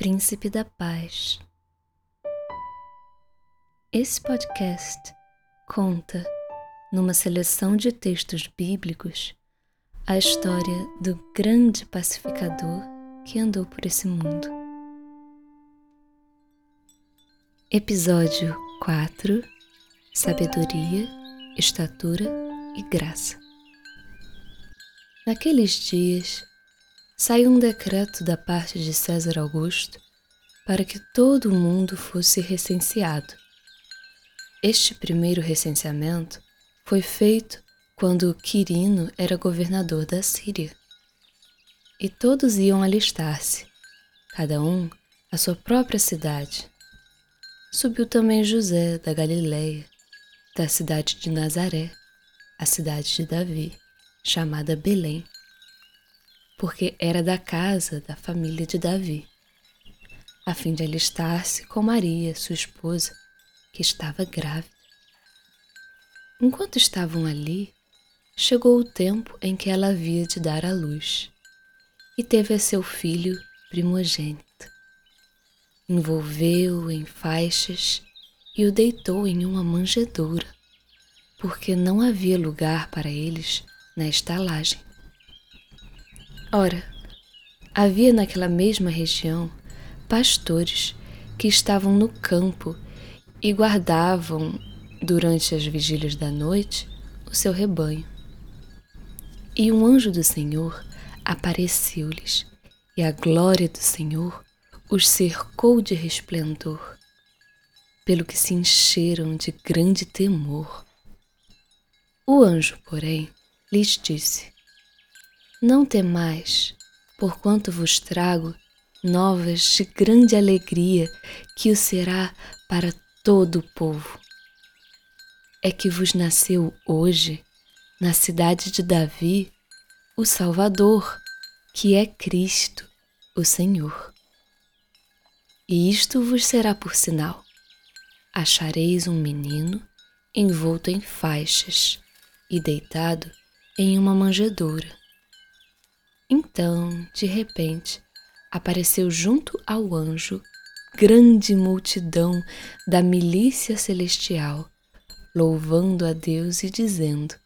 Príncipe da Paz. Esse podcast conta, numa seleção de textos bíblicos, a história do grande pacificador que andou por esse mundo. Episódio 4 Sabedoria, Estatura e Graça. Naqueles dias, saiu um decreto da parte de César Augusto para que todo o mundo fosse recenseado. Este primeiro recenseamento foi feito quando Quirino era governador da Síria. E todos iam alistar-se, cada um à sua própria cidade. Subiu também José da Galiléia, da cidade de Nazaré, a cidade de Davi, chamada Belém porque era da casa da família de Davi, a fim de alistar-se com Maria, sua esposa, que estava grávida. Enquanto estavam ali, chegou o tempo em que ela havia de dar à luz e teve a seu filho primogênito. Envolveu-o em faixas e o deitou em uma manjedoura, porque não havia lugar para eles na estalagem. Ora, havia naquela mesma região pastores que estavam no campo e guardavam, durante as vigílias da noite, o seu rebanho. E um anjo do Senhor apareceu-lhes, e a glória do Senhor os cercou de resplendor, pelo que se encheram de grande temor. O anjo, porém, lhes disse: não temais, porquanto vos trago novas de grande alegria que o será para todo o povo. É que vos nasceu hoje, na cidade de Davi, o Salvador, que é Cristo, o Senhor. E isto vos será por sinal: achareis um menino envolto em faixas e deitado em uma manjedoura. Então, de repente, apareceu junto ao anjo grande multidão da milícia celestial, louvando a Deus e dizendo: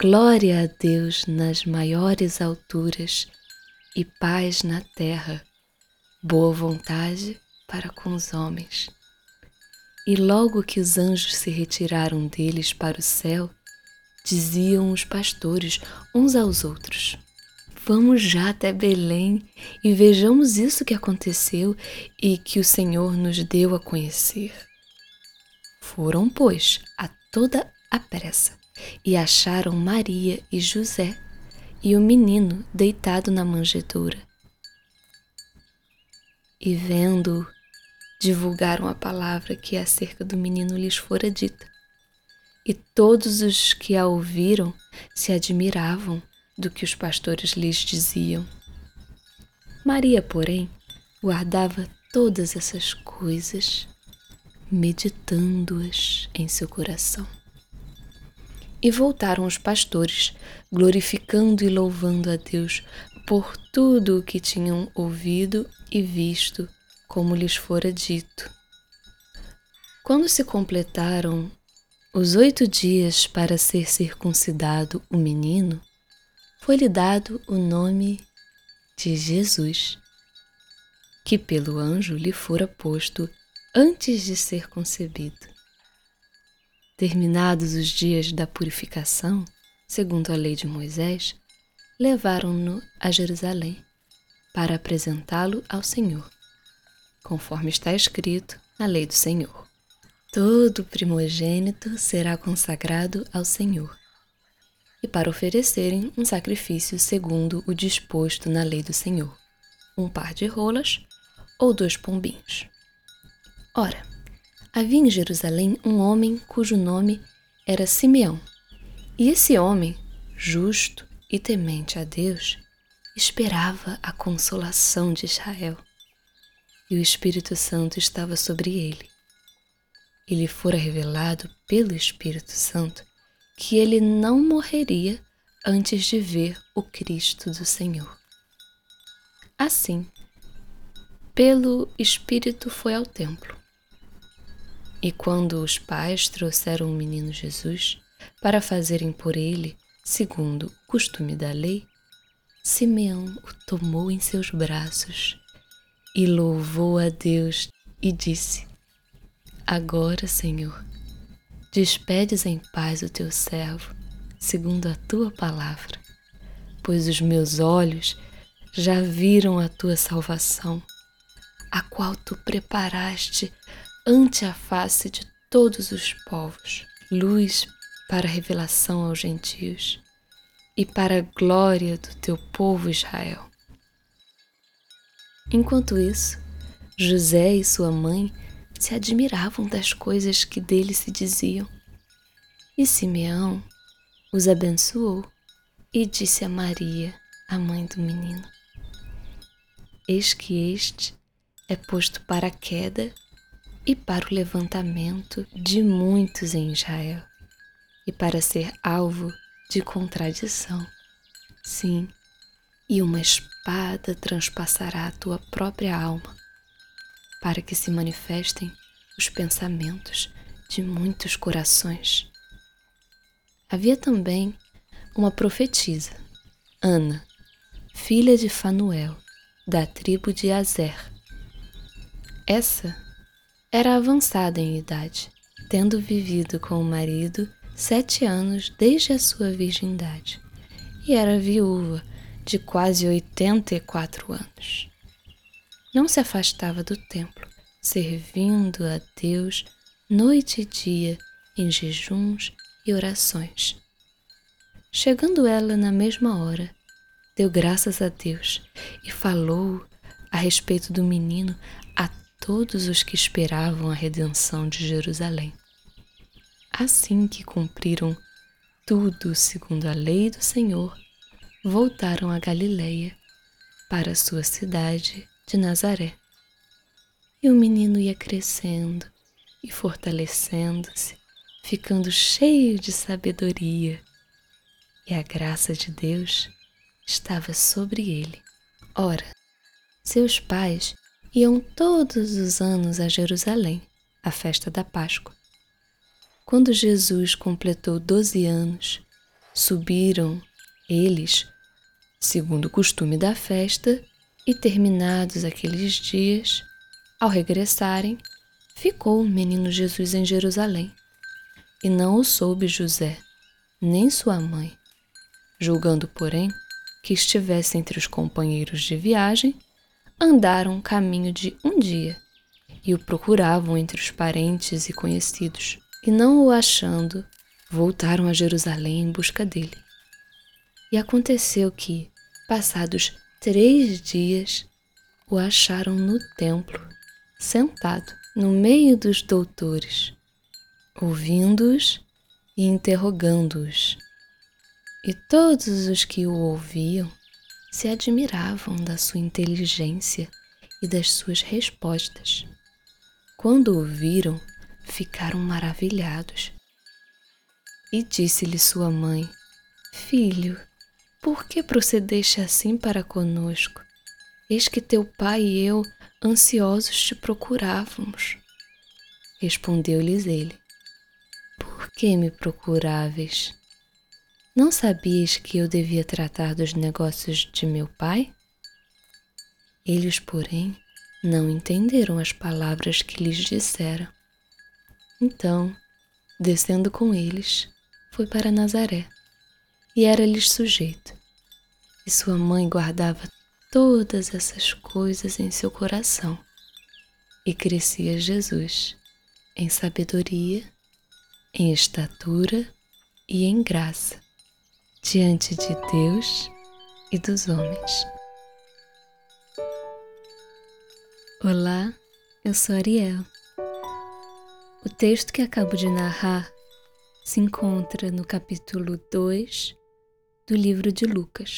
Glória a Deus nas maiores alturas e paz na terra, boa vontade para com os homens. E logo que os anjos se retiraram deles para o céu, diziam os pastores uns aos outros: Vamos já até Belém e vejamos isso que aconteceu e que o Senhor nos deu a conhecer. Foram, pois, a toda a pressa e acharam Maria e José e o menino deitado na manjedoura. E vendo-o, divulgaram a palavra que acerca do menino lhes fora dita. E todos os que a ouviram se admiravam do que os pastores lhes diziam. Maria, porém, guardava todas essas coisas, meditando-as em seu coração. E voltaram os pastores, glorificando e louvando a Deus por tudo o que tinham ouvido e visto, como lhes fora dito. Quando se completaram os oito dias para ser circuncidado o menino, foi-lhe dado o nome de Jesus, que pelo anjo lhe fora posto antes de ser concebido. Terminados os dias da purificação, segundo a lei de Moisés, levaram-no a Jerusalém para apresentá-lo ao Senhor, conforme está escrito na lei do Senhor. Todo primogênito será consagrado ao Senhor e para oferecerem um sacrifício segundo o disposto na lei do Senhor, um par de rolas ou dois pombinhos. Ora, havia em Jerusalém um homem cujo nome era Simeão, e esse homem, justo e temente a Deus, esperava a consolação de Israel, e o Espírito Santo estava sobre ele. Ele fora revelado pelo Espírito Santo que ele não morreria antes de ver o Cristo do Senhor. Assim, pelo Espírito foi ao templo. E quando os pais trouxeram o menino Jesus para fazerem por ele, segundo o costume da lei, Simeão o tomou em seus braços e louvou a Deus e disse: Agora, Senhor, despedes em paz o teu servo, segundo a tua palavra, pois os meus olhos já viram a tua salvação, a qual tu preparaste ante a face de todos os povos, luz para revelação aos gentios e para a glória do teu povo Israel. Enquanto isso, José e sua mãe se admiravam das coisas que dele se diziam. E Simeão os abençoou e disse a Maria, a mãe do menino: Eis que este é posto para a queda e para o levantamento de muitos em Israel, e para ser alvo de contradição. Sim, e uma espada transpassará a tua própria alma, para que se manifestem os pensamentos de muitos corações. Havia também uma profetisa, Ana, filha de Fanuel, da tribo de Azer. Essa era avançada em idade, tendo vivido com o marido sete anos desde a sua virgindade, e era viúva de quase 84 anos. Não se afastava do templo, servindo a Deus noite e dia em jejuns e orações. Chegando ela na mesma hora, deu graças a Deus e falou a respeito do menino a todos os que esperavam a redenção de Jerusalém. Assim que cumpriram tudo segundo a lei do Senhor, voltaram a Galileia, para sua cidade de Nazaré. E o menino ia crescendo e fortalecendo-se, ficando cheio de sabedoria, e a graça de Deus estava sobre ele. Ora, seus pais iam todos os anos a Jerusalém, à festa da Páscoa. Quando Jesus completou doze anos, subiram eles, segundo o costume da festa, e terminados aqueles dias, ao regressarem, ficou o menino Jesus em Jerusalém. E não o soube José, nem sua mãe, julgando, porém, que estivesse entre os companheiros de viagem, andaram um caminho de um dia e o procuravam entre os parentes e conhecidos e não o achando, voltaram a Jerusalém em busca dele. E aconteceu que, passados três dias, o acharam no templo, sentado no meio dos doutores, ouvindo-os e interrogando-os. E todos os que o ouviam se admiravam da sua inteligência e das suas respostas. Quando o viram, ficaram maravilhados. E disse-lhe sua mãe: Filho, por que procedeste assim para conosco? Eis que teu pai e eu, ansiosos, te procurávamos. Respondeu-lhes ele: Por que me procuráveis? Não sabias que eu devia tratar dos negócios de meu pai? Eles, porém, não entenderam as palavras que lhes dissera. Então, descendo com eles, foi para Nazaré e era-lhes sujeito. E sua mãe guardava todas essas coisas em seu coração. E crescia Jesus em sabedoria, em estatura e em graça diante de Deus e dos homens. Olá, eu sou Ariel o texto que acabo de narrar se encontra no capítulo 2 do livro de Lucas.